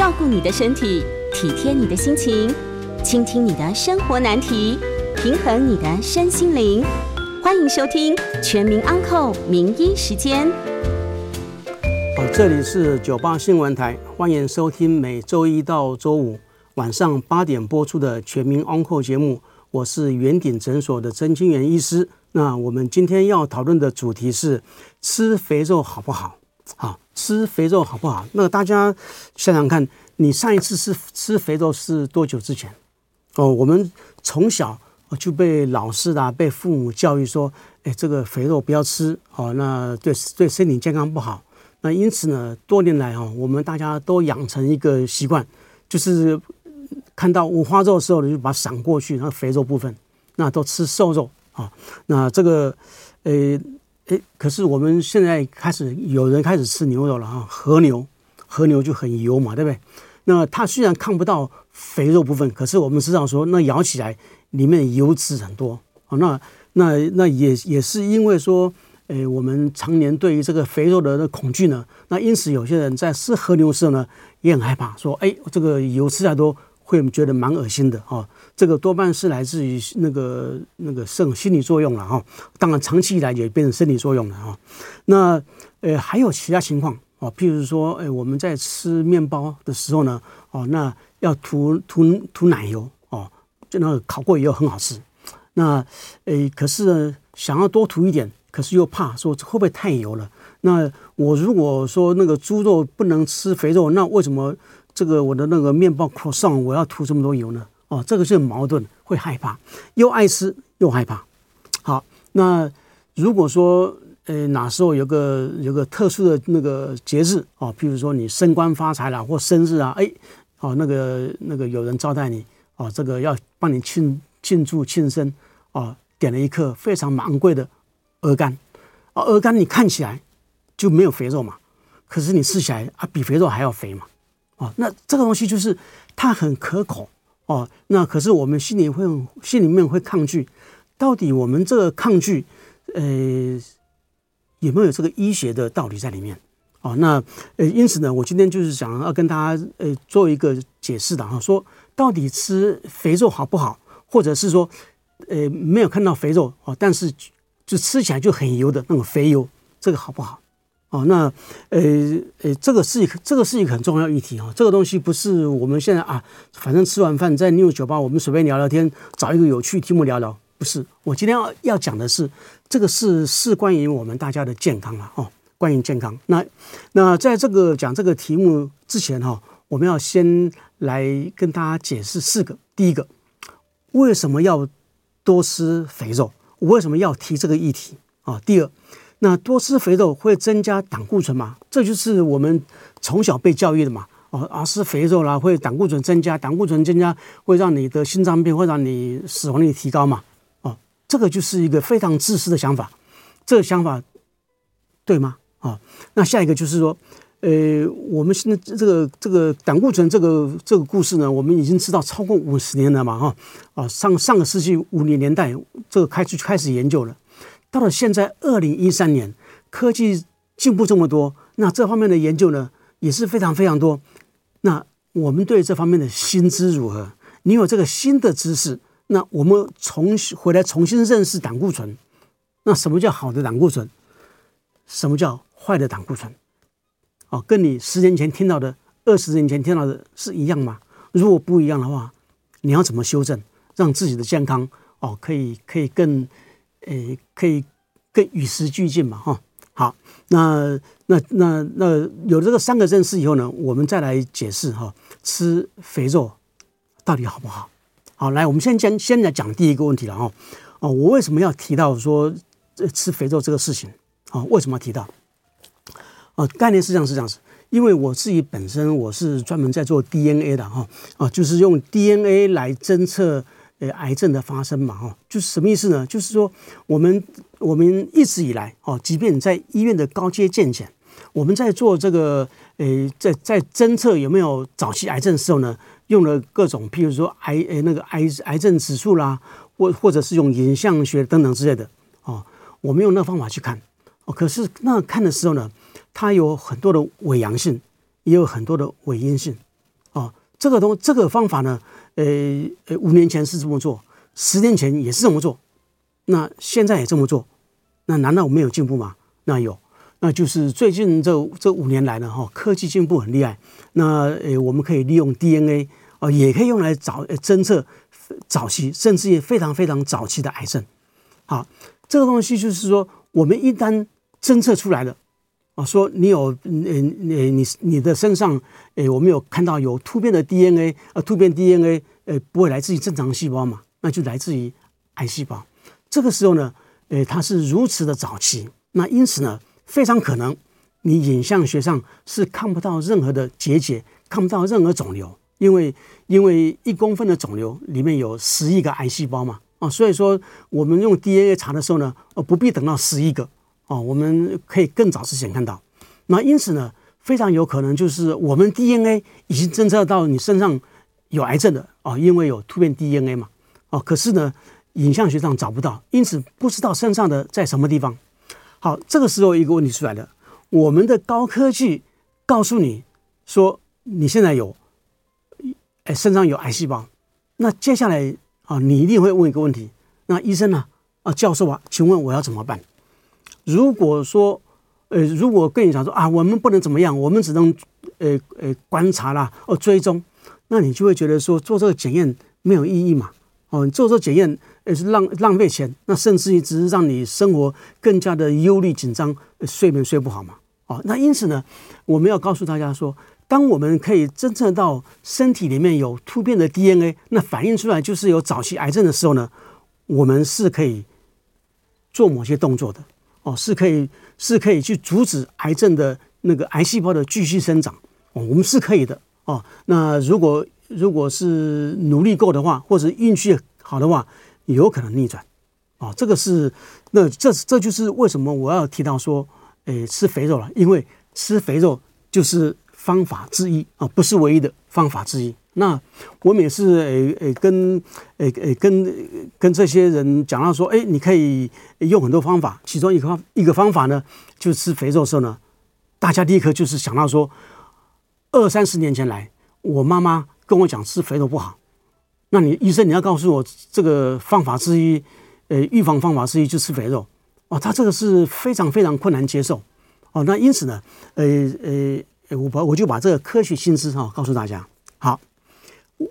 照顾你的身体，体贴你的心情，倾听你的生活难题，平衡你的身心灵。欢迎收听《全民安扣名医时间》。哦，这里是九八新闻台，欢迎收听每周一到周五晚上八点播出的《全民安扣》节目。我是圆顶诊所的曾清源医师。那我们今天要讨论的主题是吃肥肉好不好？好，吃肥肉好不好？那大家想想看，你上一次吃吃肥肉是多久之前？哦，我们从小就被老师啊、被父母教育说，哎，这个肥肉不要吃，哦，那对对身体健康不好。那因此呢，多年来哦，我们大家都养成一个习惯，就是看到五花肉的时候你，就把它闪过去，那肥肉部分，那都吃瘦肉。啊，那这个，呃，诶，可是我们现在开始有人开始吃牛肉了啊，和牛，和牛就很油嘛，对不对？那它虽然看不到肥肉部分，可是我们知道说，那咬起来里面油脂很多啊。那那那也也是因为说，诶，我们常年对于这个肥肉的的恐惧呢，那因此有些人在吃和牛的时候呢，也很害怕，说，哎，这个油吃太多。会觉得蛮恶心的哦，这个多半是来自于那个那个肾心理作用了哈。当然，长期以来也变成生理作用了哈。那呃还有其他情况哦，譬如说，哎，我们在吃面包的时候呢，哦，那要涂涂涂奶油哦，就那个烤过以后很好吃。那诶，可是，想要多涂一点，可是又怕说会不会太油了？那我如果说那个猪肉不能吃肥肉，那为什么？这个我的那个面包壳上我要涂这么多油呢？哦，这个是很矛盾，会害怕，又爱吃又害怕。好，那如果说呃哪时候有个有个特殊的那个节日哦，譬如说你升官发财了或生日啊，哎，哦那个那个有人招待你哦，这个要帮你庆庆祝庆生哦，点了一颗非常昂贵的鹅肝，哦鹅肝你看起来就没有肥肉嘛，可是你吃起来啊比肥肉还要肥嘛。哦，那这个东西就是它很可口哦，那可是我们心里会心里面会抗拒，到底我们这个抗拒，呃，有没有这个医学的道理在里面？哦，那呃，因此呢，我今天就是想要跟大家呃做一个解释的哈，说到底吃肥肉好不好，或者是说呃没有看到肥肉哦，但是就吃起来就很油的那种肥油，这个好不好？哦，那，呃，呃，这个是一个，这个是一个很重要议题啊。这个东西不是我们现在啊，反正吃完饭在 New 酒吧，我们随便聊聊天，找一个有趣题目聊聊。不是，我今天要要讲的是，这个是事关于我们大家的健康了哦，关于健康。那那在这个讲这个题目之前哈，我们要先来跟大家解释四个。第一个，为什么要多吃肥肉？我为什么要提这个议题啊？第二。那多吃肥肉会增加胆固醇吗？这就是我们从小被教育的嘛。哦，啊，吃肥肉啦，会胆固醇增加，胆固醇增加会让你的心脏病，会让你死亡率提高嘛。哦，这个就是一个非常自私的想法。这个想法对吗？啊，那下一个就是说，呃，我们现在这个这个胆固醇这个这个故事呢，我们已经知道超过五十年了嘛。哈，啊，上上个世纪五零年代这个开始开始研究了。到了现在，二零一三年，科技进步这么多，那这方面的研究呢也是非常非常多。那我们对这方面的新知如何？你有这个新的知识，那我们重新回来重新认识胆固醇。那什么叫好的胆固醇？什么叫坏的胆固醇？哦，跟你十年前听到的、二十年前听到的是一样吗？如果不一样的话，你要怎么修正，让自己的健康哦可以可以更。诶，可以更与时俱进嘛，哈。好，那那那那有这个三个认识以后呢，我们再来解释哈，吃肥肉到底好不好？好，来，我们先先，先来讲第一个问题了哈。哦，我为什么要提到说吃肥肉这个事情？啊，为什么要提到？哦，概念是这样是这样子，因为我自己本身我是专门在做 DNA 的哈啊，就是用 DNA 来侦测呃癌症的发生嘛哈，就是什么意思呢？就是说我们我们一直以来哦，即便在医院的高阶健检，我们在做这个呃在在侦测有没有早期癌症的时候呢，用了各种譬如说癌呃那个癌癌症指数啦，或或者是用影像学等等之类的哦，我们用那个方法去看哦，可是那看的时候呢，它有很多的伪阳性，也有很多的伪阴性，这个东这个方法呢，呃呃，五年前是这么做，十年前也是这么做，那现在也这么做，那难道我没有进步吗？那有，那就是最近这这五年来呢，哈，科技进步很厉害，那呃，我们可以利用 DNA 啊，也可以用来早、呃侦测早期，甚至于非常非常早期的癌症，好，这个东西就是说，我们一旦侦测出来了。说你有，嗯嗯，你你的身上，诶，我们有看到有突变的 DNA，呃，突变 DNA，呃，不会来自于正常细胞嘛？那就来自于癌细胞。这个时候呢，诶，它是如此的早期，那因此呢，非常可能你影像学上是看不到任何的结节，看不到任何肿瘤，因为因为一公分的肿瘤里面有十亿个癌细胞嘛，啊，所以说我们用 DNA 查的时候呢，呃，不必等到十亿个。哦，我们可以更早之前看到，那因此呢，非常有可能就是我们 DNA 已经侦测到你身上有癌症的哦，因为有突变 DNA 嘛，哦，可是呢，影像学上找不到，因此不知道身上的在什么地方。好，这个时候一个问题出来了，我们的高科技告诉你说你现在有，哎，身上有癌细胞，那接下来啊，你一定会问一个问题，那医生呢？啊，教授啊，请问我要怎么办？如果说，呃，如果跟你讲说啊，我们不能怎么样，我们只能，呃呃，观察啦，哦，追踪，那你就会觉得说做这个检验没有意义嘛，哦，你做这个检验，呃，是浪浪费钱，那甚至于只是让你生活更加的忧虑紧张，睡眠睡不好嘛，哦，那因此呢，我们要告诉大家说，当我们可以侦测到身体里面有突变的 DNA，那反映出来就是有早期癌症的时候呢，我们是可以做某些动作的。哦，是可以是可以去阻止癌症的那个癌细胞的继续生长哦，我们是可以的哦。那如果如果是努力够的话，或者运气好的话，有可能逆转哦。这个是那这这就是为什么我要提到说，诶，吃肥肉了，因为吃肥肉就是方法之一啊，不是唯一的方法之一。那我们也是诶诶跟诶诶跟跟这些人讲到说，诶，你可以用很多方法，其中一个一个方法呢，就是吃肥肉的时候呢，大家立刻就是想到说，二三十年前来，我妈妈跟我讲吃肥肉不好，那你医生你要告诉我这个方法之一，呃，预防方法之一就吃肥肉，哦，他这个是非常非常困难接受，哦，那因此呢，呃呃，我把我就把这个科学心思哈告诉大家，好。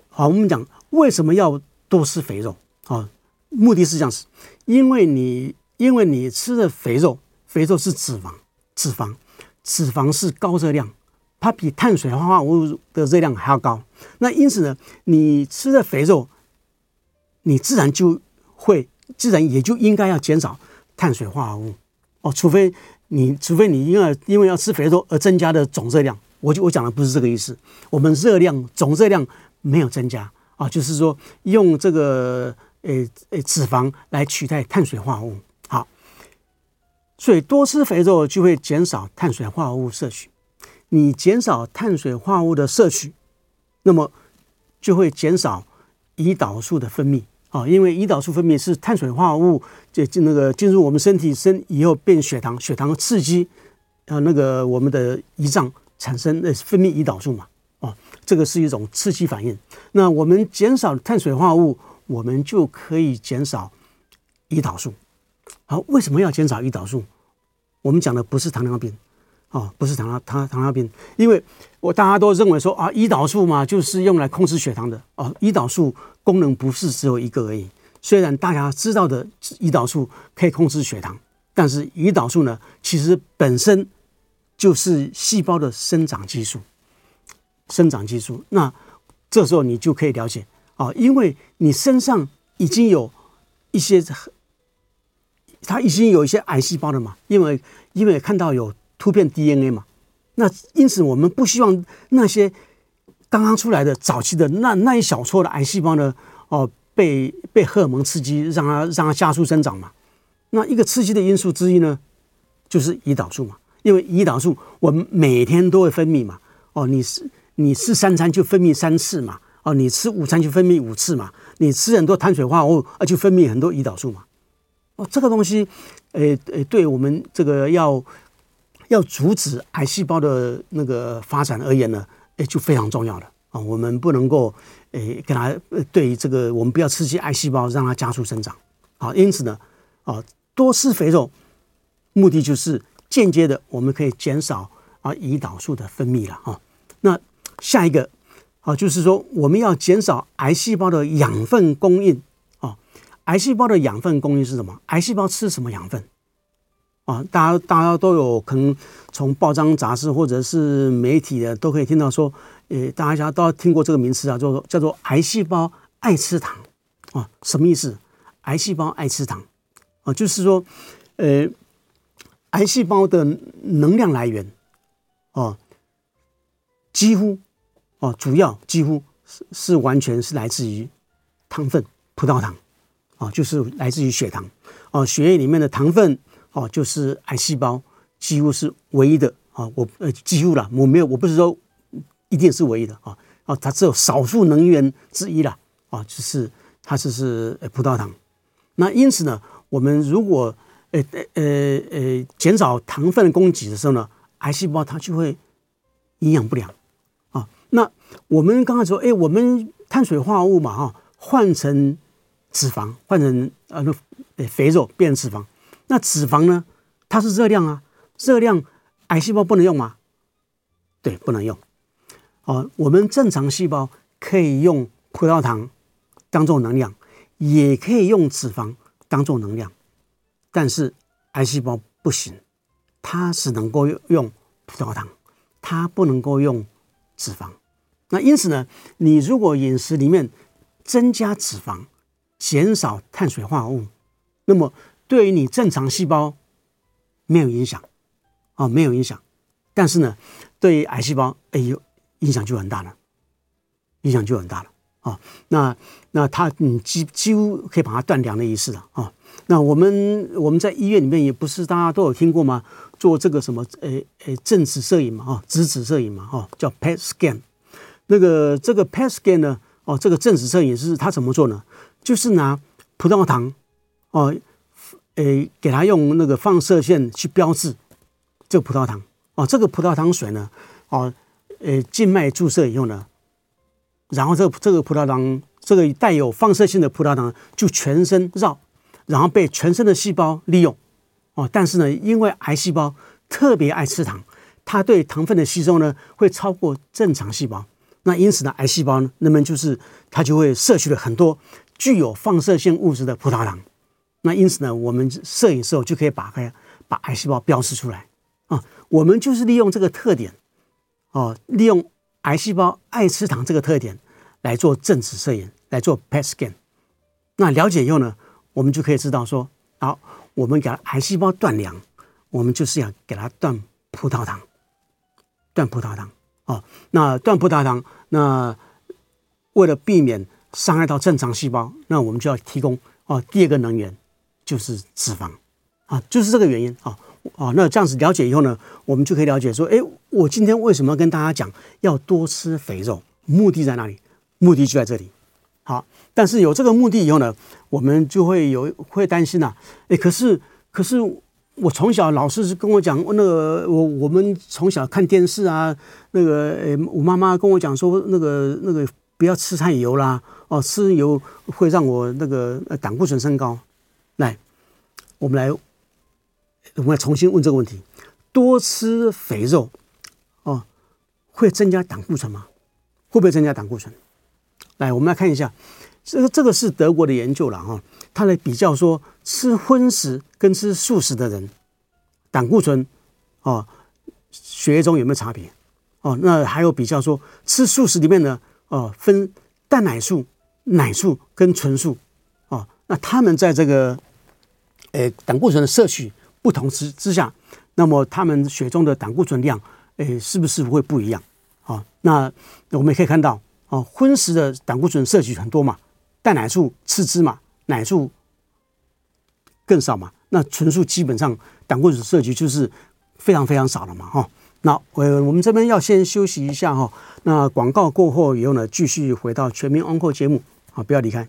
好，我们讲为什么要多吃肥肉？啊，目的是这样子，因为你因为你吃的肥肉，肥肉是脂肪，脂肪，脂肪是高热量，它比碳水化合物的热量还要高。那因此呢，你吃的肥肉，你自然就会，自然也就应该要减少碳水化合物哦，除非你，除非你因为因为要吃肥肉而增加的总热量。我就我讲的不是这个意思，我们热量总热量。没有增加啊，就是说用这个呃呃脂肪来取代碳水化合物，好，所以多吃肥肉就会减少碳水化合物摄取。你减少碳水化合物的摄取，那么就会减少胰岛素的分泌啊，因为胰岛素分泌是碳水化合物就进那个进入我们身体身以后变血糖，血糖刺激啊那个我们的胰脏产生呃分泌胰岛素嘛。这个是一种刺激反应。那我们减少碳水化合物，我们就可以减少胰岛素。好，为什么要减少胰岛素？我们讲的不是糖尿病，哦，不是糖尿糖糖尿病，因为我大家都认为说啊，胰岛素嘛，就是用来控制血糖的。哦，胰岛素功能不是只有一个而已。虽然大家知道的胰岛素可以控制血糖，但是胰岛素呢，其实本身就是细胞的生长激素。生长激素，那这时候你就可以了解啊，因为你身上已经有一些，它已经有一些癌细胞了嘛，因为因为看到有突变 DNA 嘛，那因此我们不希望那些刚刚出来的早期的那那一小撮的癌细胞呢，哦，被被荷尔蒙刺激，让它让它加速生长嘛。那一个刺激的因素之一呢，就是胰岛素嘛。因为胰岛素我们每天都会分泌嘛。哦，你是你吃三餐就分泌三次嘛。哦，你吃午餐就分泌五次嘛。你吃很多碳水化合物啊，就分泌很多胰岛素嘛。哦，这个东西，诶诶，对我们这个要要阻止癌细胞的那个发展而言呢，诶，就非常重要了啊。我们不能够诶给它对于这个，我们不要刺激癌细胞，让它加速生长。好，因此呢，啊。多吃肥肉，目的就是间接的，我们可以减少啊胰岛素的分泌了啊。那下一个啊，就是说我们要减少癌细胞的养分供应啊。癌细胞的养分供应是什么？癌细胞吃什么养分啊？大家大家都有可能从报章杂志或者是媒体的都可以听到说，呃，大家都听过这个名词啊，叫做叫做癌细胞爱吃糖啊。什么意思？癌细胞爱吃糖。啊，就是说，呃，癌细胞的能量来源，哦，几乎，哦，主要几乎是是完全是来自于糖分，葡萄糖，啊，就是来自于血糖，哦，血液里面的糖分，哦，就是癌细胞几乎是唯一的，啊，我呃几乎啦，我没有，我不是说一定是唯一的，啊，啊，它只有少数能源之一啦，啊，就是它就是葡萄糖，那因此呢。我们如果呃呃呃减少糖分供给的时候呢，癌细胞它就会营养不良。那我们刚才说，哎，我们碳水化合物嘛哈，换成脂肪，换成呃那肥肉变成脂肪。那脂肪呢，它是热量啊，热量癌细胞不能用吗？对，不能用。哦，我们正常细胞可以用葡萄糖当做能量，也可以用脂肪。当做能量，但是癌细胞不行，它只能够用葡萄糖，它不能够用脂肪。那因此呢，你如果饮食里面增加脂肪，减少碳水化合物，那么对于你正常细胞没有影响，啊，没有影响。但是呢，对于癌细胞，哎呦，影响就很大了，影响就很大了。啊，那那他嗯几几乎可以把它断粮的意思了啊。那我们我们在医院里面也不是大家都有听过吗？做这个什么诶诶正子摄影嘛，哈，质子摄影嘛，哈，叫 PET scan。那个这个 PET scan 呢，哦，这个正子摄影是它怎么做呢？就是拿葡萄糖哦，诶，给它用那个放射线去标志这个葡萄糖哦，这个葡萄糖水呢，哦，诶，静脉注射以后呢。然后这这个葡萄糖，这个带有放射性的葡萄糖就全身绕，然后被全身的细胞利用，哦，但是呢，因为癌细胞特别爱吃糖，它对糖分的吸收呢会超过正常细胞，那因此呢，癌细胞呢，那么就是它就会摄取了很多具有放射性物质的葡萄糖，那因此呢，我们摄影时候就可以把它把癌细胞标示出来啊，我们就是利用这个特点，哦，利用。癌细胞爱吃糖这个特点来做正子摄影，来做 PET scan。那了解以后呢，我们就可以知道说，好，我们给癌细胞断粮，我们就是要给它断葡萄糖，断葡萄糖。哦，那断葡萄糖，那为了避免伤害到正常细胞，那我们就要提供哦第二个能源就是脂肪啊，就是这个原因啊。哦，那这样子了解以后呢，我们就可以了解说，哎，我今天为什么要跟大家讲要多吃肥肉？目的在哪里？目的就在这里。好，但是有这个目的以后呢，我们就会有会担心呐、啊。哎，可是可是我从小老师是跟我讲，那个我我们从小看电视啊，那个哎，我妈妈跟我讲说，那个那个不要吃太油啦，哦，吃油会让我那个胆固醇升高。来，我们来。我们要重新问这个问题：多吃肥肉，哦，会增加胆固醇吗？会不会增加胆固醇？来，我们来看一下，这个这个是德国的研究了哈，他来比较说吃荤食跟吃素食的人，胆固醇哦，血液中有没有差别？哦，那还有比较说吃素食里面呢，哦，分蛋奶素、奶素跟纯素，哦，那他们在这个，诶，胆固醇的摄取。不同之之下，那么他们血中的胆固醇量，诶，是不是会不一样？啊，那我们也可以看到，啊，荤食的胆固醇摄取很多嘛，蛋奶素次之嘛，奶素更少嘛，那纯素基本上胆固醇摄取就是非常非常少了嘛，哈。那呃，我们这边要先休息一下哈。那广告过后以后呢，继续回到全民 Uncle 节目，好，不要离开。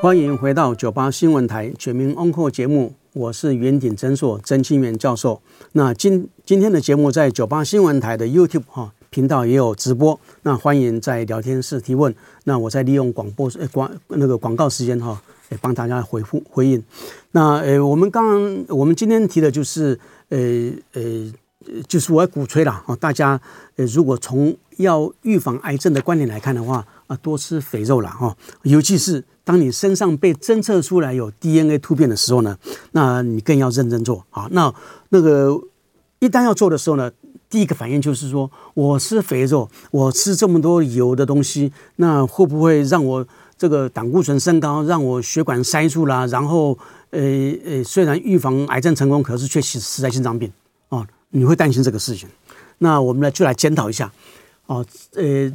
欢迎回到九八新闻台全民 Uncle 节目，我是元鼎诊所曾清源教授。那今今天的节目在九八新闻台的 YouTube 哈频道也有直播，那欢迎在聊天室提问。那我再利用广播呃广那个广告时间哈，也帮大家回复回应。那呃，我们刚刚我们今天提的就是呃呃。就是我要鼓吹了啊！大家呃，如果从要预防癌症的观点来看的话啊，多吃肥肉了哈。尤其是当你身上被侦测出来有 DNA 突变的时候呢，那你更要认真做啊。那那个一旦要做的时候呢，第一个反应就是说，我吃肥肉，我吃这么多油的东西，那会不会让我这个胆固醇升高，让我血管塞住了？然后呃呃，虽然预防癌症成功，可是却死死在心脏病啊。你会担心这个事情，那我们呢就来检讨一下，哦，呃，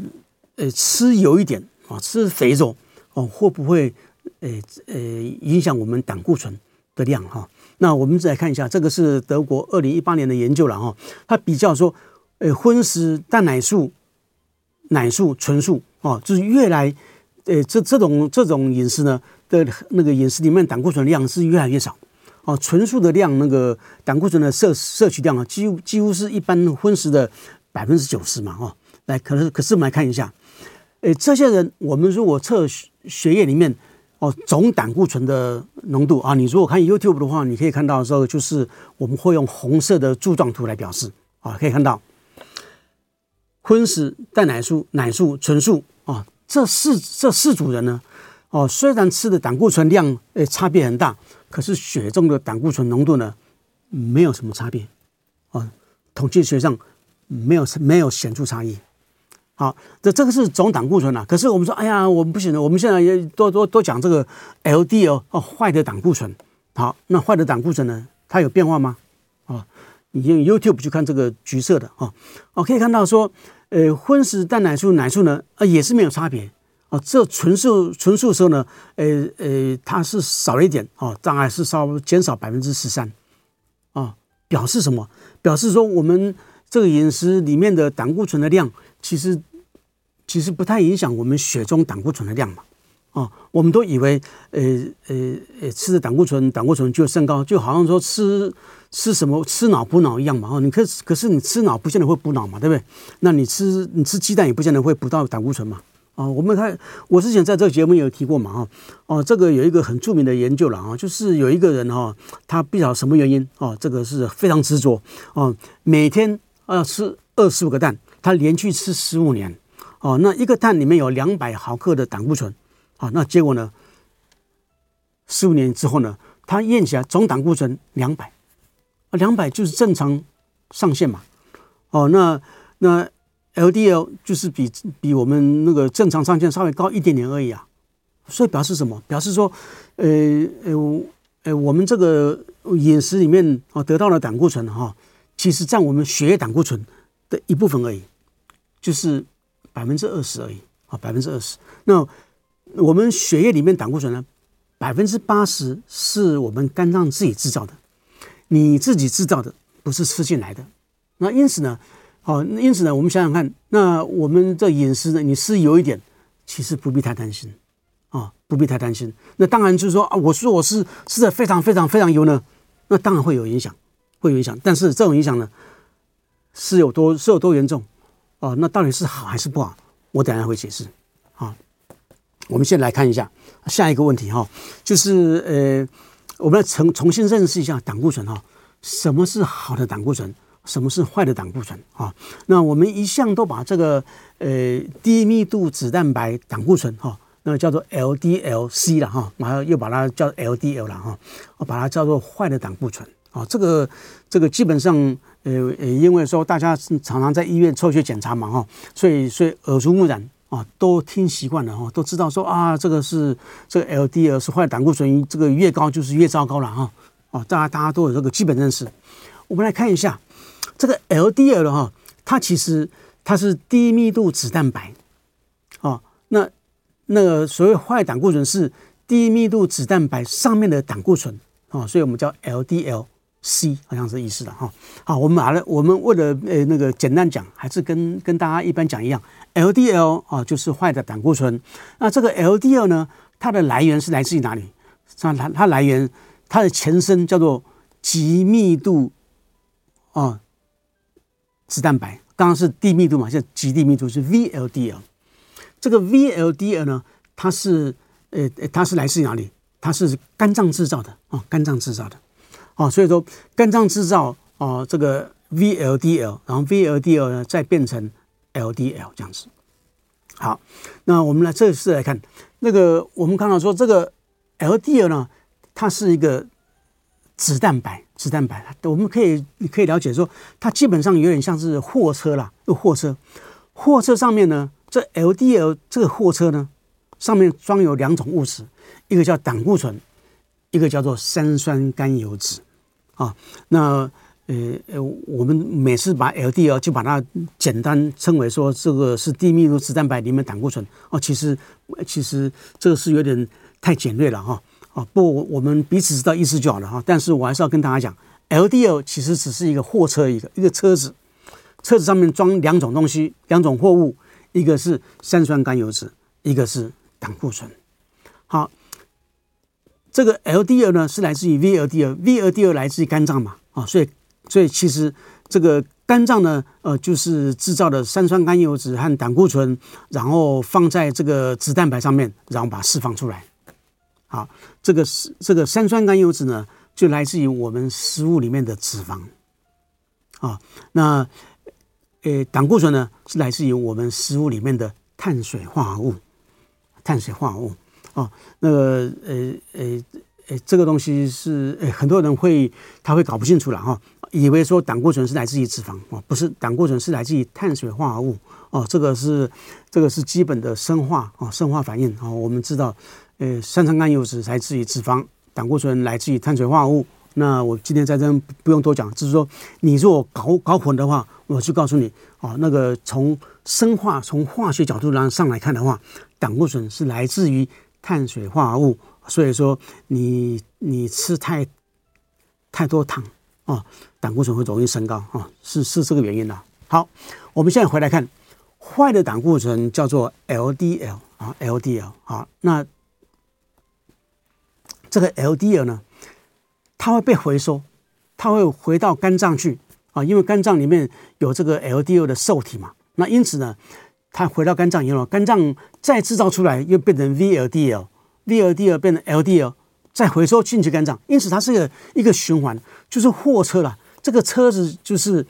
呃，吃油一点啊，吃肥肉哦，会不会呃呃影响我们胆固醇的量哈？那我们再来看一下，这个是德国二零一八年的研究了哈，它比较说，呃，荤食蛋奶素、奶素、纯素哦，就是越来，呃，这这种这种饮食呢的那个饮食里面胆固醇量是越来越少。哦，纯素的量，那个胆固醇的摄摄取量啊，几乎几乎是一般荤食的百分之九十嘛，哦，来，可是可是我们来看一下，诶，这些人，我们如果测血液里面哦总胆固醇的浓度啊，你如果看 YouTube 的话，你可以看到的时候，就是我们会用红色的柱状图来表示啊，可以看到荤食、蛋奶素、奶素、纯素啊，这四这四组人呢，哦，虽然吃的胆固醇量诶差别很大。可是血中的胆固醇浓度呢，没有什么差别，啊，统计学上没有没有显著差异。好，这这个是总胆固醇啊。可是我们说，哎呀，我们不行了，我们现在也多多多讲这个 LDL 哦，坏的胆固醇。好，那坏的胆固醇呢，它有变化吗？啊，你用 YouTube 去看这个橘色的啊，哦，可以看到说，呃，荤食蛋奶素奶素呢，啊，也是没有差别。哦，这纯素纯素的时候呢，呃呃，它是少了一点哦，障碍是稍微减少百分之十三，啊，表示什么？表示说我们这个饮食里面的胆固醇的量，其实其实不太影响我们血中胆固醇的量嘛，啊，我们都以为，呃呃呃，吃的胆固醇胆固醇就升高，就好像说吃吃什么吃脑补脑一样嘛，哦，你可可是你吃脑不见得会补脑嘛，对不对？那你吃你吃鸡蛋也不见得会补到胆固醇嘛。啊，我们看，我之前在这个节目有提过嘛，哈，哦，这个有一个很著名的研究了啊，就是有一个人哈，他不晓得什么原因哦，这个是非常执着哦，每天啊吃二十五个蛋，他连续吃十五年，哦，那一个蛋里面有两百毫克的胆固醇，啊，那结果呢，十五年之后呢，他验起来总胆固醇两百，啊，两百就是正常上限嘛，哦，那那。LDL 就是比比我们那个正常上限稍微高一点点而已啊，所以表示什么？表示说，呃呃呃，我们这个饮食里面啊得到的胆固醇哈，其实占我们血液胆固醇的一部分而已，就是百分之二十而已啊，百分之二十。那我们血液里面胆固醇呢，百分之八十是我们肝脏自己制造的，你自己制造的不是吃进来的。那因此呢？好，因此呢，我们想想看，那我们这饮食呢，你吃油一点，其实不必太担心，啊，不必太担心。那当然就是说啊，我说我是吃的非常非常非常油呢，那当然会有影响，会有影响。但是这种影响呢，是有多是有多严重？哦，那到底是好还是不好？我等下会解释。好，我们先来看一下下一个问题哈，就是呃，我们要重重新认识一下胆固醇哈，什么是好的胆固醇？什么是坏的胆固醇啊？那我们一向都把这个呃低密度脂蛋白胆固醇哈，那叫做 LDL-C 了哈，马上又把它叫 LDL 了哈，我把它叫做坏的胆固醇啊。这个这个基本上呃呃，因为说大家常常在医院抽血检查嘛哈，所以所以耳濡目染啊，都听习惯了哈，都知道说啊，这个是这个 LDL 是坏胆固醇，这个越高就是越糟糕了哈啊，大家大家都有这个基本认识。我们来看一下。这个 LDL 的哈，它其实它是低密度脂蛋白，哦，那那个所谓坏胆固醇是低密度脂蛋白上面的胆固醇，哦，所以我们叫 LDL C 好像是意思的哈。好，我们把它，我们为了呃那个简单讲，还是跟跟大家一般讲一样，LDL 啊就是坏的胆固醇。那这个 LDL 呢，它的来源是来自于哪里？它它它来源，它的前身叫做极密度啊脂蛋白，刚刚是低密度嘛，现在极低密度是 VLDL。这个 VLDL 呢，它是呃它是来自于哪里？它是肝脏制造的啊，肝脏制造的啊，所以说肝脏制造啊这个 VLDL，然后 VLDL 呢再变成 LDL 这样子。好，那我们来这次来看那个，我们看到说这个 LDL 呢，它是一个脂蛋白，脂蛋白，我们可以你可以了解说，它基本上有点像是货车啦，货车，货车上面呢，这 LDL 这个货车呢，上面装有两种物质，一个叫胆固醇，一个叫做三酸甘油酯，啊，那。呃呃，我们每次把 LDL 就把它简单称为说这个是低密度脂蛋白里面胆固醇哦，其实其实这个是有点太简略了哈啊，不我们彼此知道意思就好了哈。但是我还是要跟大家讲，LDL 其实只是一个货车，一个一个车子，车子上面装两种东西，两种货物，一个是三酸甘油酯，一个是胆固醇。好，这个 LDL 呢是来自于 VLDL，VLDL 来自于肝脏嘛啊，所以。所以其实这个肝脏呢，呃，就是制造的三酸甘油酯和胆固醇，然后放在这个脂蛋白上面，然后把它释放出来。好，这个是这个三酸甘油脂呢，就来自于我们食物里面的脂肪。啊，那呃，胆固醇呢，是来自于我们食物里面的碳水化合物。碳水化合物啊，那个呃呃呃，这个东西是呃很多人会他会搞不清楚了哈。以为说胆固醇是来自于脂肪哦，不是，胆固醇是来自于碳水化合物哦，这个是这个是基本的生化哦，生化反应哦。我们知道，呃，三酸甘油脂来自于脂肪，胆固醇来自于碳水化合物。那我今天在这不用多讲，就是说你如果搞搞混的话，我就告诉你哦，那个从生化从化学角度上上来看的话，胆固醇是来自于碳水化合物，所以说你你吃太太多糖。啊，胆固醇会容易升高啊，是是这个原因的。好，我们现在回来看，坏的胆固醇叫做 LDL 啊，LDL 啊，那这个 LDL 呢，它会被回收，它会回到肝脏去啊，因为肝脏里面有这个 LDL 的受体嘛，那因此呢，它回到肝脏以后，肝脏再制造出来又变成 VLDL，VLDL 变成 LDL。再回收进去肝脏，因此它是一个一个循环，就是货车了。这个车子就是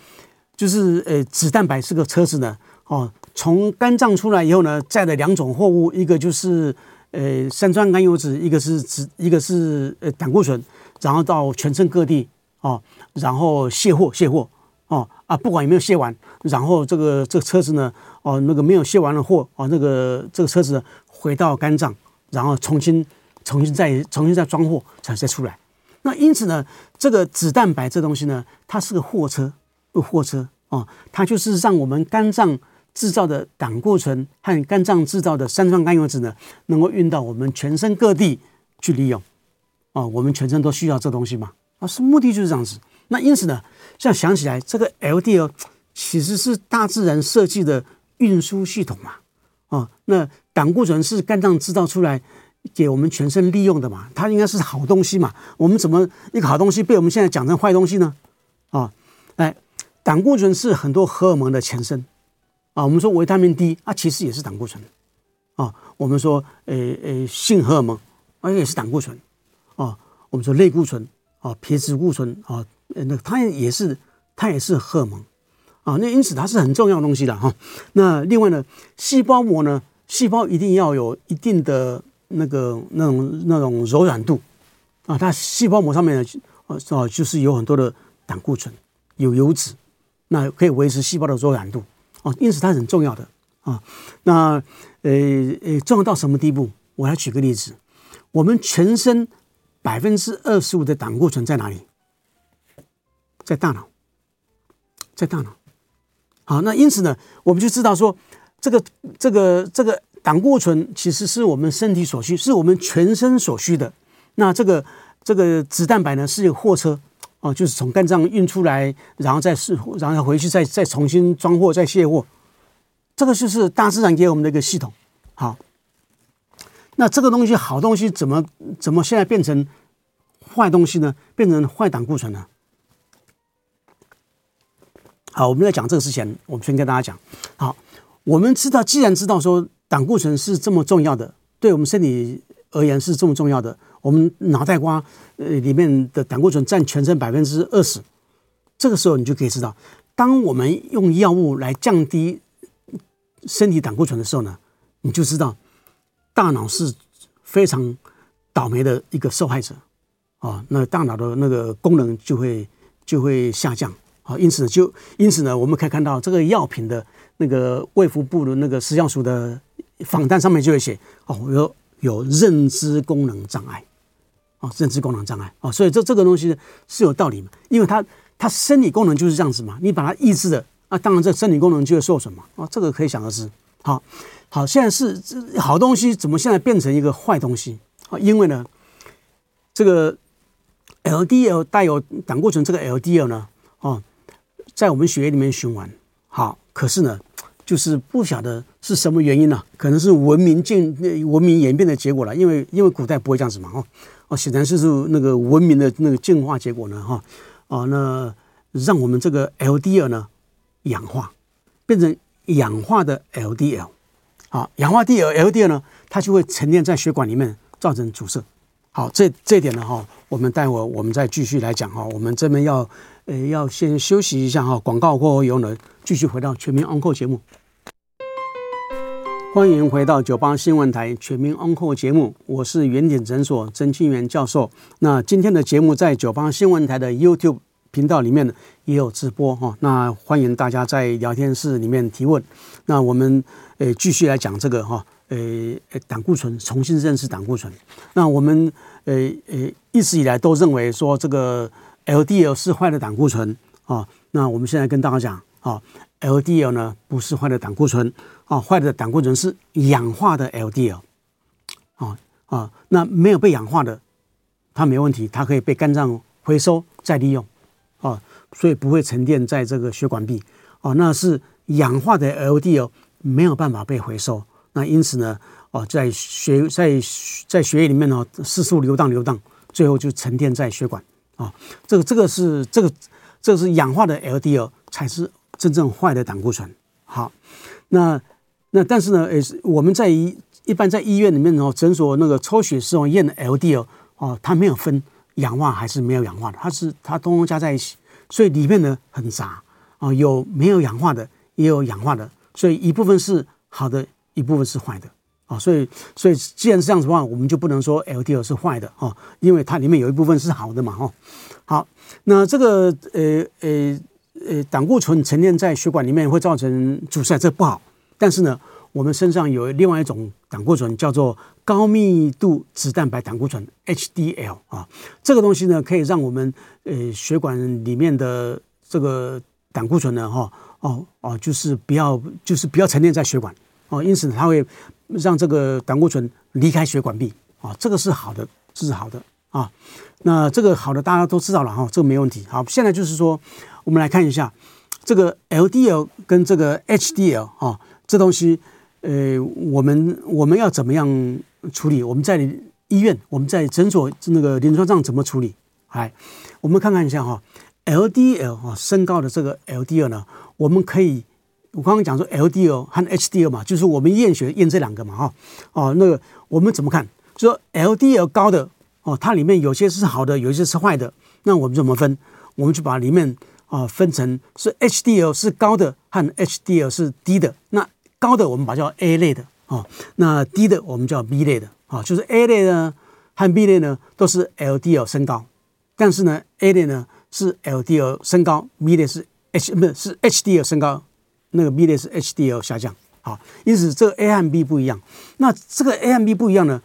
就是呃，脂蛋白是个车子呢。哦，从肝脏出来以后呢，载了两种货物，一个就是呃三酸甘油脂，一个是脂，一个是呃胆固醇，然后到全身各地哦，然后卸货卸货哦啊，不管有没有卸完，然后这个这个车子呢，哦那个没有卸完的货哦，那个这个车子回到肝脏，然后重新。重新再重新再装货才再出来，那因此呢，这个脂蛋白这东西呢，它是个货车，货车哦，它就是让我们肝脏制造的胆固醇和肝脏制造的三酸甘油脂呢，能够运到我们全身各地去利用，哦，我们全身都需要这东西嘛，啊，是目的就是这样子。那因此呢，这样想起来，这个 LDL 其实是大自然设计的运输系统嘛，哦，那胆固醇是肝脏制造出来。给我们全身利用的嘛，它应该是好东西嘛。我们怎么一个好东西被我们现在讲成坏东西呢？啊，哎，胆固醇是很多荷尔蒙的前身啊。我们说维他命 D 啊，其实也是胆固醇啊。我们说呃呃性荷尔蒙啊，也是胆固醇啊。我们说类固醇啊，皮质固醇啊，那它也是它也是荷尔蒙啊。那因此它是很重要的东西的哈。那另外呢，细胞膜呢，细胞一定要有一定的。那个那种那种柔软度啊，它细胞膜上面呢，哦，就是有很多的胆固醇，有油脂，那可以维持细胞的柔软度哦，因此它很重要的啊。那呃呃，重要到什么地步？我来举个例子，我们全身百分之二十五的胆固醇在哪里？在大脑，在大脑。好，那因此呢，我们就知道说，这个这个这个胆固醇其实是我们身体所需，是我们全身所需的。那这个这个脂蛋白呢，是有货车哦，就是从肝脏运出来，然后再是然后回去再再重新装货再卸货。这个就是大自然给我们的一个系统。好，那这个东西好东西怎么怎么现在变成坏东西呢？变成坏胆固醇呢？好，我们在讲这个之前，我们先跟大家讲。好，我们知道，既然知道说胆固醇是这么重要的，对我们身体而言是这么重要的，我们脑袋瓜呃里面的胆固醇占全身百分之二十，这个时候你就可以知道，当我们用药物来降低身体胆固醇的时候呢，你就知道大脑是非常倒霉的一个受害者啊，那大脑的那个功能就会就会下降。因此就因此呢，我们可以看到这个药品的那个卫福部的那个食药署的访单上面就会写哦，有有认知功能障碍，哦，认知功能障碍哦，所以这这个东西是有道理嘛，因为它它生理功能就是这样子嘛，你把它抑制了，啊，当然这生理功能就会受损嘛，哦，这个可以想而知。好，好，现在是好东西怎么现在变成一个坏东西？啊，因为呢，这个 LDL 带有胆固醇这个 LDL 呢，哦。在我们血液里面循环，好，可是呢，就是不晓得是什么原因呢、可能是文明进、文明演变的结果了。因为因为古代不会这样子嘛，哦哦，显然是是那个文明的那个进化结果呢，哈、哦，那让我们这个 LDL 呢氧化，变成氧化的 LDL，好，氧化 DL，LDL 呢，它就会沉淀在血管里面，造成阻塞。好，这这点呢，哈，我们待会我们再继续来讲哈。我们这边要，呃，要先休息一下哈。广告过后，呢，继续回到全民 Uncle 节目。欢迎回到九八新闻台全民 Uncle 节目，我是原点诊所曾庆元教授。那今天的节目在九八新闻台的 YouTube 频道里面呢也有直播哈。那欢迎大家在聊天室里面提问。那我们呃继续来讲这个哈。呃，胆固醇重新认识胆固醇。那我们呃呃一直以来都认为说这个 LDL 是坏的胆固醇啊。那我们现在跟大家讲啊，LDL 呢不是坏的胆固醇啊，坏的胆固醇是氧化的 LDL 啊啊。那没有被氧化的，它没问题，它可以被肝脏回收再利用啊，所以不会沉淀在这个血管壁啊。那是氧化的 LDL 没有办法被回收。那因此呢，哦，在血在在血液里面呢，四处流荡流荡，最后就沉淀在血管啊、这个这个是这个这个是氧化的 LDL 才是真正坏的胆固醇。好，那那但是呢，也是，我们在一一般在医院里面哦，诊所那个抽血时候验的 LDL 哦，它没有分氧化还是没有氧化的，它是它通通加在一起，所以里面呢很杂啊、有没有氧化的，也有氧化的，所以一部分是好的。一部分是坏的啊，所以所以既然是这样子的话，我们就不能说 LDL 是坏的啊，因为它里面有一部分是好的嘛哈。好，那这个呃呃呃胆固醇沉淀在血管里面会造成阻塞，这不好。但是呢，我们身上有另外一种胆固醇叫做高密度脂蛋白胆固醇 HDL 啊，这个东西呢可以让我们呃血管里面的这个胆固醇呢哈哦哦就是不要就是不要沉淀在血管。哦，因此它会让这个胆固醇离开血管壁啊，这个是好的，这是好的啊。那这个好的大家都知道了哈，这个没问题。好，现在就是说，我们来看一下这个 LDL 跟这个 HDL 啊，这东西，呃，我们我们要怎么样处理？我们在医院，我们在诊所那个临床上怎么处理？哎，我们看看一下哈，LDL 啊，升高的这个 LDL 呢，我们可以。我刚刚讲说 LDL 和 HDL 嘛，就是我们验血验这两个嘛，哈，哦，那个我们怎么看？就说 LDL 高的哦，它里面有些是好的，有些是坏的，那我们怎么分？我们就把里面啊分成是 HDL 是高的和 HDL 是低的。那高的我们把它叫 A 类的啊，那低的我们叫 B 类的啊，就是 A 类呢和 B 类呢都是 LDL 升高，但是呢 A 类呢是 LDL 升高，B 类是 H 不是是 HDL 升高。那个 B 类是 HDL 下降，好，因此这个 A 和 B 不一样。那这个 A 和 B 不一样呢？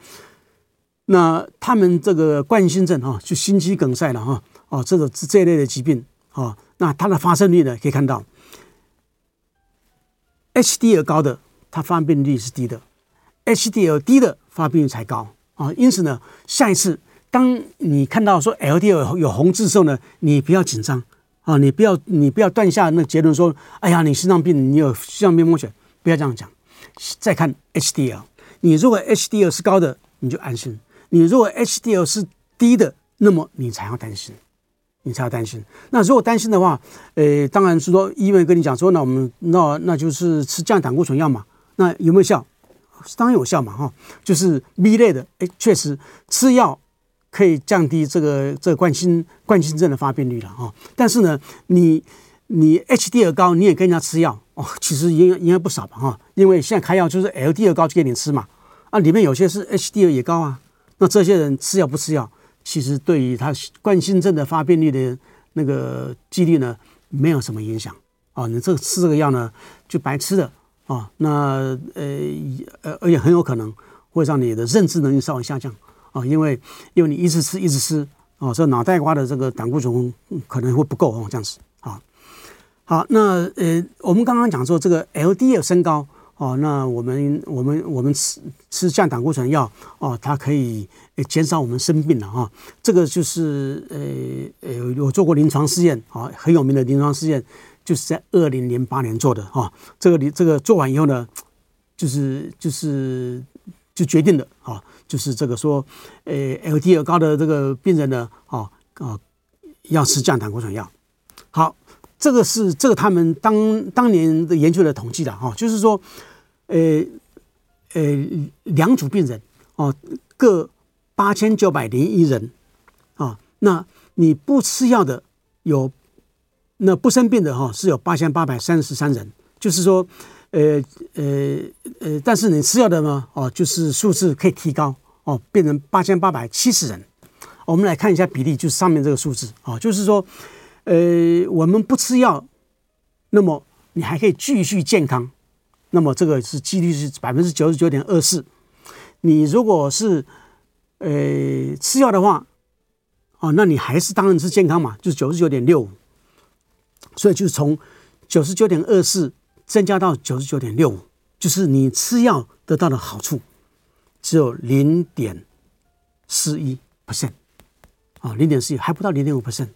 那他们这个冠心症哈，就心肌梗塞了哈，哦，这个这一类的疾病啊，那它的发生率呢，可以看到，HDL 高的它发病率是低的，HDL 低的发病率才高啊。因此呢，下一次当你看到说 LDL 有红字的时候呢，你不要紧张啊，你不要你不要断下那结论说，哎呀，你心脏病，你有心脏病风险，不要这样讲。再看 HDL，你如果 HDL 是高的，你就安心；你如果 HDL 是低的，那么你才要担心，你才要担心。那如果担心的话，呃，当然是说医院跟你讲说，那我们那那就是吃降胆固醇药嘛。那有没有效？当然有效嘛，哈，就是 B 类的，哎，确实吃药可以降低这个这个冠心冠心症的发病率了，哈。但是呢，你你 HDL 高，你也跟人家吃药哦，其实应该应该不少吧，哈。因为现在开药就是 LDL 高就给你吃嘛，啊，里面有些是 HDL 也高啊，那这些人吃药不吃药？其实对于他冠心症的发病率的那个几率呢，没有什么影响啊。你这吃这个药呢，就白吃的啊。那呃呃，而且很有可能会让你的认知能力稍微下降啊，因为因为你一直吃一直吃啊，这脑袋瓜的这个胆固醇可能会不够哦，这样子啊。好，那呃，我们刚刚讲说这个 LDL 升高。哦，那我们我们我们吃吃降胆固醇药哦，它可以减少我们生病了哈。这个就是呃呃，我做过临床试验啊，很有名的临床试验，就是在二零零八年做的哈。这个你这个做完以后呢，就是就是就决定了啊，就是这个说，呃，LDL 高的这个病人呢，啊啊，要吃降胆固醇药。好。这个是这个他们当当年的研究的统计的哈，就是说，呃呃，两组病人哦，各八千九百零一人啊，那你不吃药的有，那不生病的哈是有八千八百三十三人，就是说，呃呃呃，但是你吃药的呢哦，就是数字可以提高哦，变成八千八百七十人。我们来看一下比例，就是上面这个数字啊，就是说。呃，我们不吃药，那么你还可以继续健康，那么这个是几率是百分之九十九点二四。你如果是呃吃药的话，哦，那你还是当然是健康嘛，就是九十九点六五。所以就是从九十九点二四增加到九十九点六五，就是你吃药得到的好处只有零点四一 percent 啊，零点四一还不到零点五 percent。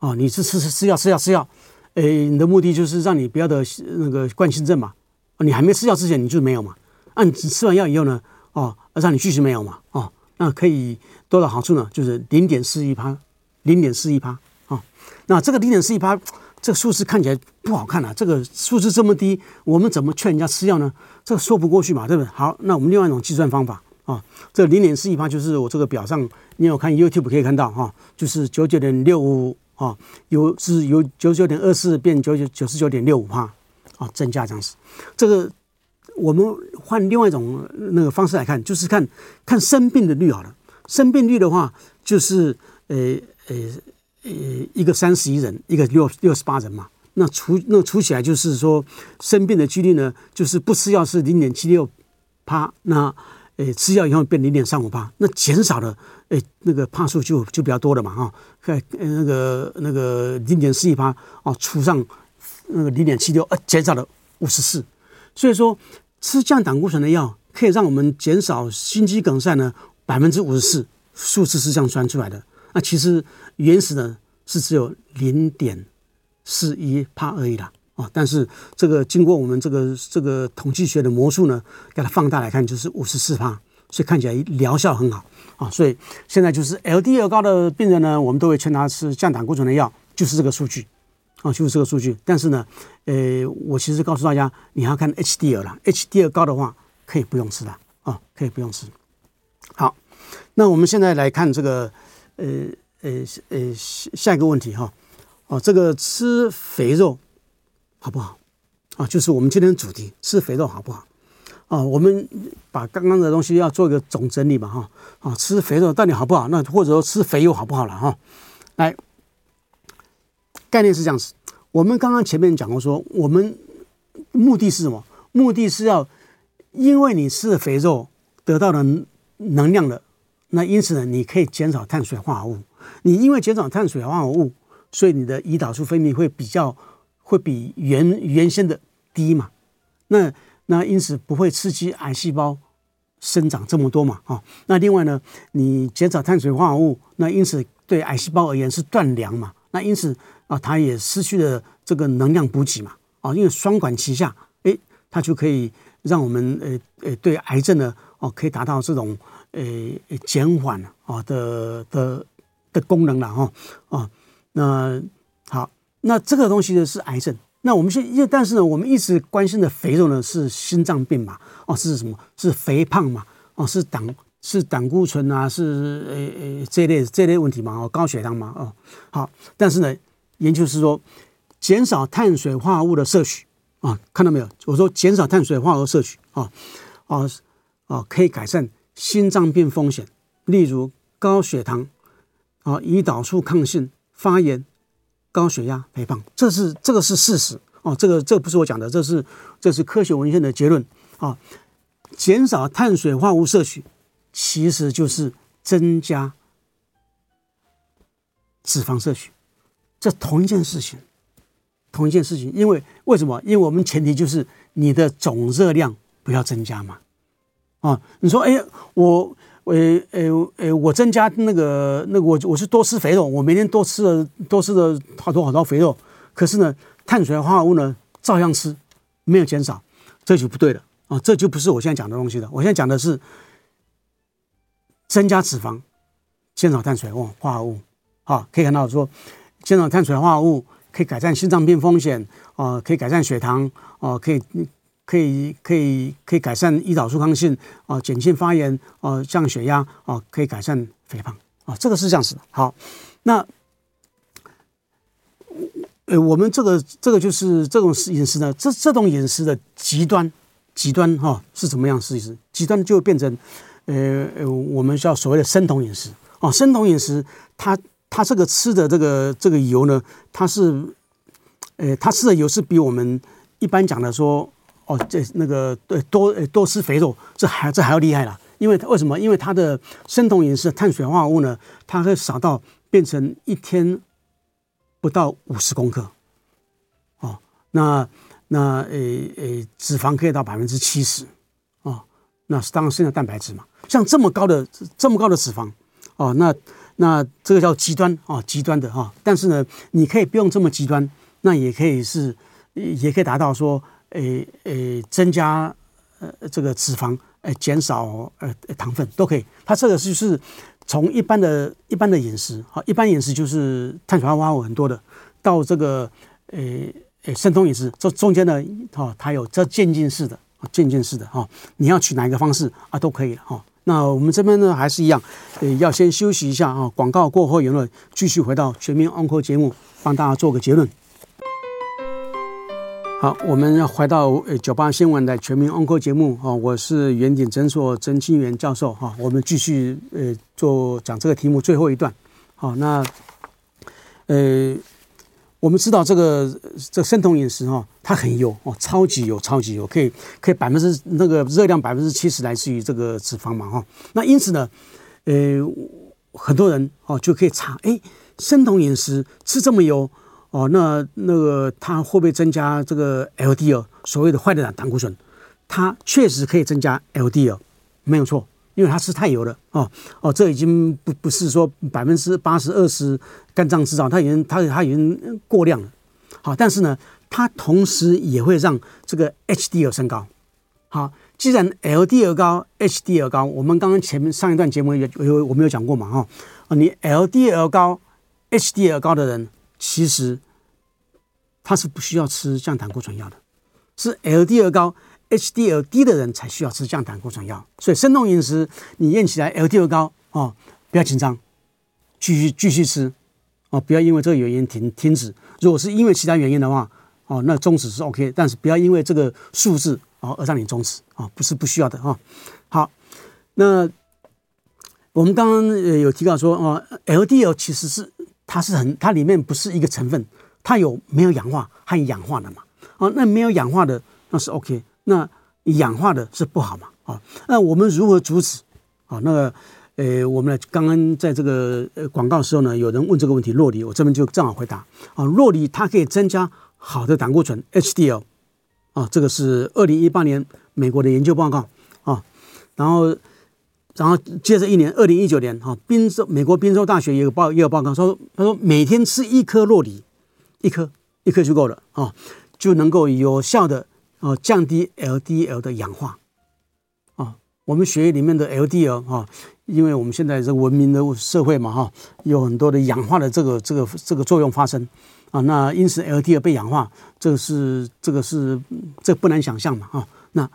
哦，你是吃吃吃药吃药吃药，诶，你的目的就是让你不要得那个冠心症嘛。你还没吃药之前你就没有嘛。那你吃完药以后呢？哦，让你继续没有嘛。哦，那可以多少好处呢？就是零点四一趴，零点四一趴。哦，那这个零点四一趴，这个数字看起来不好看啊。这个数字这么低，我们怎么劝人家吃药呢？这个说不过去嘛，对不对？好，那我们另外一种计算方法啊，这零点四一趴就是我这个表上，你有看 YouTube 可以看到哈，就是九九点六五。啊，由是由九九点二四变九九九十九点六五帕，啊，增加这样子。这个我们换另外一种那个方式来看，就是看看生病的率好了。生病率的话，就是呃呃呃一个三十一人，一个六六十八人嘛。那除那除起来就是说生病的几率呢，就是不吃药是零点七六帕，那。诶，吃药以后变零点三五帕，那减少了，诶，那个帕数就就比较多了嘛，哈，呃，那个那个零点四一帕，哦，除上那个零点七六，呃，减少了五十四，所以说吃降胆固醇的药可以让我们减少心肌梗塞呢百分之五十四，数字是这样算出来的。那其实原始呢是只有零点四一帕而已啦。啊，但是这个经过我们这个这个统计学的魔术呢，给它放大来看，就是五十四帕，所以看起来疗效很好啊。所以现在就是 LDL 高的病人呢，我们都会劝他吃降胆固醇的药，就是这个数据啊，就是这个数据。但是呢，呃，我其实告诉大家，你还要看 HDL 了，HDL 高的话可以不用吃了啊，可以不用吃。好，那我们现在来看这个呃呃呃下一个问题哈，哦，这个吃肥肉。好不好？啊，就是我们今天的主题，吃肥肉好不好？啊，我们把刚刚的东西要做一个总整理嘛，哈，啊，吃肥肉到底好不好？那或者说吃肥肉好不好了，哈，来，概念是这样子。我们刚刚前面讲过说，我们目的是什么？目的是要因为你吃了肥肉得到的能量了，那因此呢，你可以减少碳水化合物。你因为减少碳水化合物。所以你的胰岛素分泌会比较会比原原先的低嘛，那那因此不会刺激癌细胞生长这么多嘛啊。那另外呢，你减少碳水化合物，那因此对癌细胞而言是断粮嘛，那因此啊，它也失去了这个能量补给嘛啊，因为双管齐下，哎，它就可以让我们呃呃对癌症呢哦可以达到这种呃减缓啊的的的功能了哈啊。那好，那这个东西呢是癌症。那我们现因为但是呢，我们一直关心的肥肉呢是心脏病嘛？哦，是什么？是肥胖嘛？哦，是胆是胆固醇啊？是呃呃这类这类问题嘛？哦，高血糖嘛？哦，好。但是呢，研究是说减少碳水化合物的摄取啊，看到没有？我说减少碳水化合物摄取啊啊啊，可以改善心脏病风险，例如高血糖啊，胰岛素抗性。发炎、高血压、肥胖，这是这个是事实哦。这个这个不是我讲的，这是这是科学文献的结论啊。减少碳水化合物摄取，其实就是增加脂肪摄取，这同一件事情，同一件事情。因为为什么？因为我们前提就是你的总热量不要增加嘛。啊，你说，哎，我。呃呃呃，我增加那个那个，我我是多吃肥肉，我每天多吃了多吃了好多好多肥肉，可是呢，碳水化合物呢照样吃，没有减少，这就不对了啊，这就不是我现在讲的东西了。我现在讲的是增加脂肪，减少碳水化合物啊，可以看到说，减少碳水化合物可以改善心脏病风险啊，可以改善血糖啊，可以。可以可以可以改善胰岛素抗性啊，减轻发炎啊，降血压啊，可以改善肥胖啊，这个是这样子的。好，那呃，我们这个这个就是这种饮食呢，这这种饮食的极端极端哈是怎么样？试一试，极端就变成呃呃，我们叫所谓的生酮饮食啊，生酮饮食它它这个吃的这个这个油呢，它是呃，它吃的油是比我们一般讲的说。哦，这那个对多多吃肥肉，这还这还要厉害了。因为为什么？因为它的生酮饮食碳水化合物呢，它会少到变成一天不到五十公克。哦，那那诶诶，脂肪可以到百分之七十。哦，那是当然剩下蛋白质嘛。像这么高的这么高的脂肪，哦，那那这个叫极端啊，哦，极端的哈，哦。但是呢，你可以不用这么极端，那也可以是也可以达到说。诶诶，增加呃这个脂肪，诶减少呃糖分都可以。它这个就是从一般的一般的饮食，好，一般饮食就是碳水化合物很多的，到这个诶诶生酮饮食，这中间呢，哈，它有这渐进式的，渐进式的哈，你要取哪一个方式啊都可以了哈。那我们这边呢还是一样，诶要先休息一下啊，广告过后言论继续回到全民 Uncle 节目，帮大家做个结论。好，我们要回到呃九八新闻的全民 Uncle 节目啊，我是远景诊所曾清源教授哈，我们继续呃做讲这个题目最后一段。好，那呃我们知道这个这生酮饮食哈，它很油哦，超级油，超级油，可以可以百分之那个热量百分之七十来自于这个脂肪嘛哈。那因此呢，呃很多人哦就可以查，哎，生酮饮食吃这么油。哦，那那个它会不会增加这个 LDL，所谓的坏的胆胆固醇？它确实可以增加 LDL，没有错，因为它吃太油了。哦哦，这已经不不是说百分之八十二十肝脏制造，它已经它它已经过量了。好，但是呢，它同时也会让这个 HDL 升高。好，既然 LDL 高，HDL 高，我们刚刚前面上一段节目有有我们有讲过嘛？哈，啊，你 LDL 高，HDL 高的人。其实他是不需要吃降胆固醇药的，是 LDL 高、HDL 低的人才需要吃降胆固醇药。所以生酮饮食，你验起来 LDL 高哦，不要紧张，继续继续吃哦，不要因为这个原因停停止。如果是因为其他原因的话哦，那终止是 OK，但是不要因为这个数字哦而让你终止啊，不是不需要的啊。好，那我们刚刚有提到说哦，LDL 其实是。它是很，它里面不是一个成分，它有没有氧化和氧化的嘛？哦，那没有氧化的那是 OK，那氧化的是不好嘛？啊，那我们如何阻止？啊，那个呃，我们刚刚在这个呃广告时候呢，有人问这个问题，洛梨，我这边就正好回答啊，酪梨它可以增加好的胆固醇 HDL 啊，这个是二零一八年美国的研究报告啊，然后然后接着一年二零一九年哈，宾州美国宾州大学也有报也有报告说，他说每天吃一颗洛梨，一颗一颗就够了啊，就能够有效的啊降低 LDL 的氧化啊。我们血液里面的 LDL 哈，因为我们现在这文明的社会嘛哈，有很多的氧化的这个这个这个作用发生啊，那因此 LDL 被氧化，这个是这个是这不难想象嘛哈。那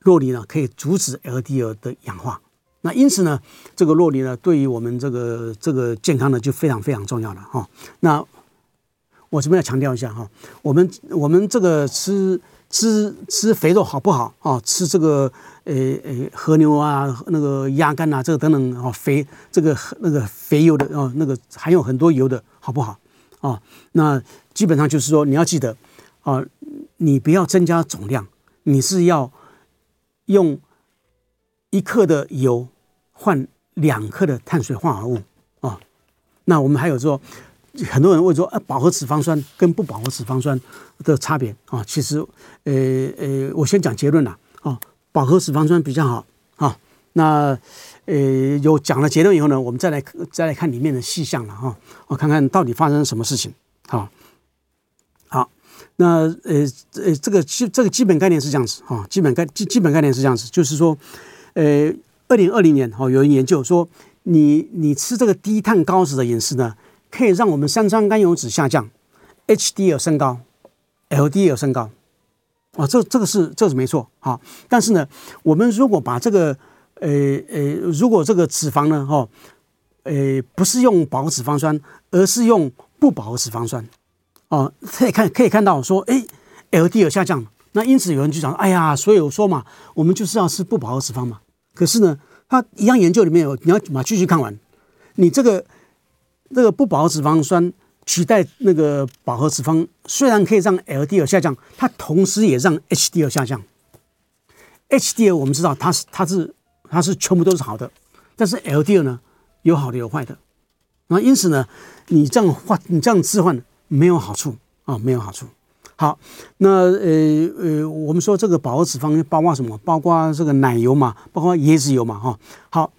洛梨呢可以阻止 LDL 的氧化，那因此呢，这个酪梨呢对于我们这个这个健康呢就非常非常重要了哈。那我这边要强调一下哈，我们我们这个吃。吃吃肥肉好不好啊？吃这个呃呃和牛啊，那个鸭肝啊，这个等等啊，肥这个那个肥油的啊，那个含有很多油的好不好啊？那基本上就是说，你要记得啊，你不要增加总量，你是要用一克的油换两克的碳水化合物啊。那我们还有说。很多人会说，啊，饱和脂肪酸跟不饱和脂肪酸的差别啊，其实，呃呃，我先讲结论了啊，饱和脂肪酸比较好啊。那呃，有讲了结论以后呢，我们再来再来看里面的细项了哈，我看看到底发生什么事情。好，好，那呃呃，这个基这个基本概念是这样子啊，基本概基基本概念是这样子，就是说，呃，二零二零年哈，有人研究说，你你吃这个低碳高脂的饮食呢。可以让我们三酸甘油酯下降，HDL 升高，LDL 升高，啊，这这个是这个是没错哈。但是呢，我们如果把这个，呃呃，如果这个脂肪呢，哈，呃，不是用饱和脂肪酸，而是用不饱和脂肪酸，啊，可以看可以看到说，哎，LDL 下降，那因此有人就讲，哎呀，所以我说嘛，我们就是要吃不饱和脂肪嘛。可是呢，他一样研究里面有，你要把继续看完，你这个。这个不饱和脂肪酸取代那个饱和脂肪，虽然可以让 LDL 下降，它同时也让 HDL 下降。HDL 我们知道它是它是它是全部都是好的，但是 LDL 呢，有好的有坏的。那因此呢，你这样换你这样置换没有好处啊、没有好处。好，那呃呃，我们说这个饱和脂肪包括什么？包括这个奶油嘛，包括椰子油嘛，哈。好，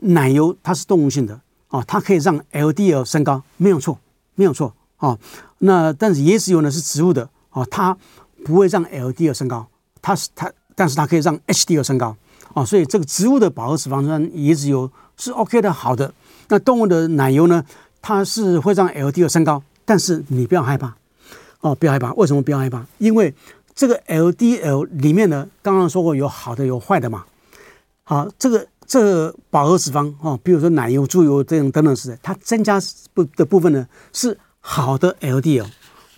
奶油它是动物性的。哦，它可以让 LDL 升高，没有错，没有错。哦，那但是椰子油呢是植物的，哦，它不会让 LDL 升高，它是它，但是它可以让 HDL 升高。哦，所以这个植物的饱和脂肪酸椰子油是 OK 的，好的。那动物的奶油呢，它是会让 LDL 升高，但是你不要害怕，哦，不要害怕。为什么不要害怕？因为这个 LDL 里面呢，刚刚说过有好的有坏的嘛。好，这个。这个饱和脂肪哦，比如说奶油、猪油这种等等是，它增加不的部分呢是好的 LDL，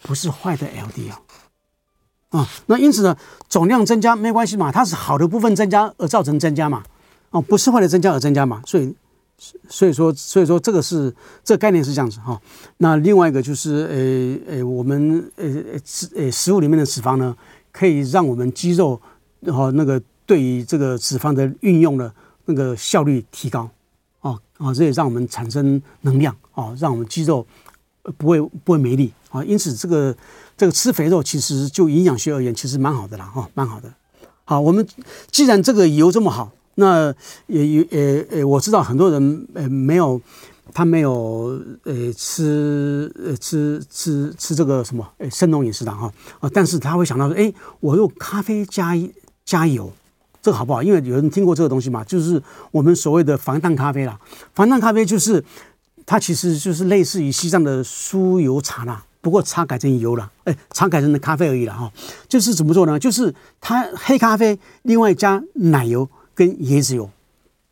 不是坏的 LDL 啊。那因此呢，总量增加没关系嘛，它是好的部分增加而造成增加嘛，哦，不是坏的增加而增加嘛。所以，所以说，所以说这个是这个概念是这样子哈。那另外一个就是呃呃，我们呃呃食呃食物里面的脂肪呢，可以让我们肌肉然后那个对于这个脂肪的运用呢。那个效率提高，啊啊，这也让我们产生能量啊，让我们肌肉不会不会没力啊。因此，这个这个吃肥肉其实就营养学而言，其实蛮好的啦，哈，蛮好的。好，我们既然这个油这么好，那也也呃呃，我知道很多人呃没有他没有呃吃呃吃吃吃这个什么呃生酮饮食的哈啊，但是他会想到说，哎，我用咖啡加一加油。这个好不好？因为有人听过这个东西嘛，就是我们所谓的防弹咖啡啦。防弹咖啡就是它其实就是类似于西藏的酥油茶啦，不过茶改成油了，哎，茶改成了咖啡而已了哈。就是怎么做呢？就是它黑咖啡另外加奶油跟椰子油，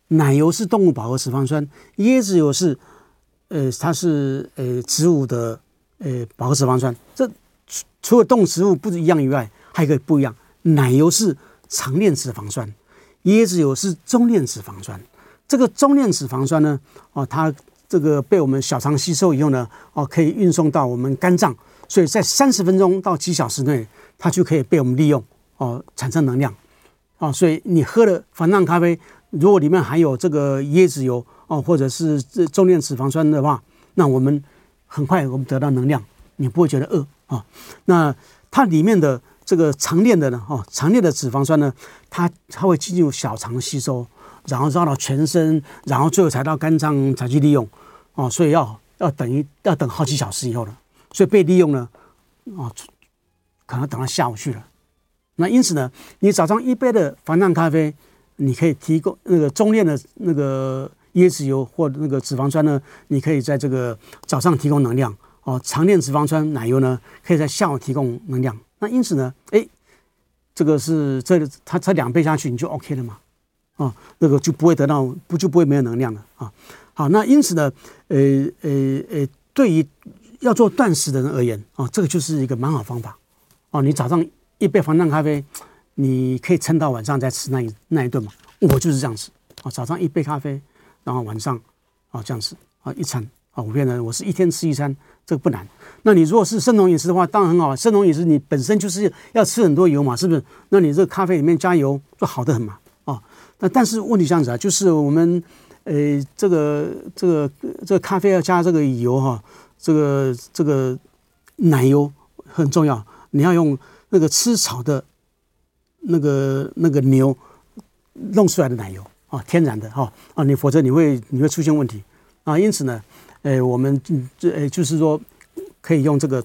奶油是动物饱和脂肪酸，椰子油是呃它是呃植物的呃饱和脂肪酸。这除除了动植物不一样以外，还有一个不一样，奶油是。长链脂肪酸，椰子油是中链脂肪酸。这个中链脂肪酸呢，哦，它这个被我们小肠吸收以后呢，哦，可以运送到我们肝脏，所以在三十分钟到几小时内，它就可以被我们利用，哦，产生能量，哦，所以你喝了防弹咖啡，如果里面含有这个椰子油哦，或者是这中链脂肪酸的话，那我们很快我们得到能量，你不会觉得饿啊。那它里面的这个长链的呢，哦，长链的脂肪酸呢，它它会进入小肠吸收，然后绕到全身，然后最后才到肝脏才去利用哦，所以要要等于要等好几小时以后了，所以被利用呢，哦，可能等到下午去了。那因此呢，你早上一杯的防弹咖啡，你可以提供那个中链的那个椰子油或那个脂肪酸呢，你可以在这个早上提供能量哦。长链脂肪酸奶油呢，可以在下午提供能量。那因此呢，哎，这个是这它它两杯下去你就 OK 了嘛？啊、哦，那个就不会得到不就不会没有能量了啊。好，那因此呢，呃呃呃，对于要做断食的人而言啊、哦，这个就是一个蛮好方法哦。你早上。一杯防弹咖啡，你可以撑到晚上再吃那一那一顿嘛？我就是这样子啊，早上一杯咖啡，然后晚上啊这样子啊一餐啊，我变成我是一天吃一餐，这个不难。那你如果是生酮饮食的话，当然很好。生酮饮食你本身就是要吃很多油嘛，是不是？那你这个咖啡里面加油就好得很嘛啊。那但是问题这样子啊，就是我们呃这个这个这个咖啡要加这个油哈，这个这个奶油很重要，你要用。那个吃草的，那个那个牛弄出来的奶油啊，天然的哈啊，你否则你会你会出现问题啊。因此呢，呃，我们这呃就是说可以用这个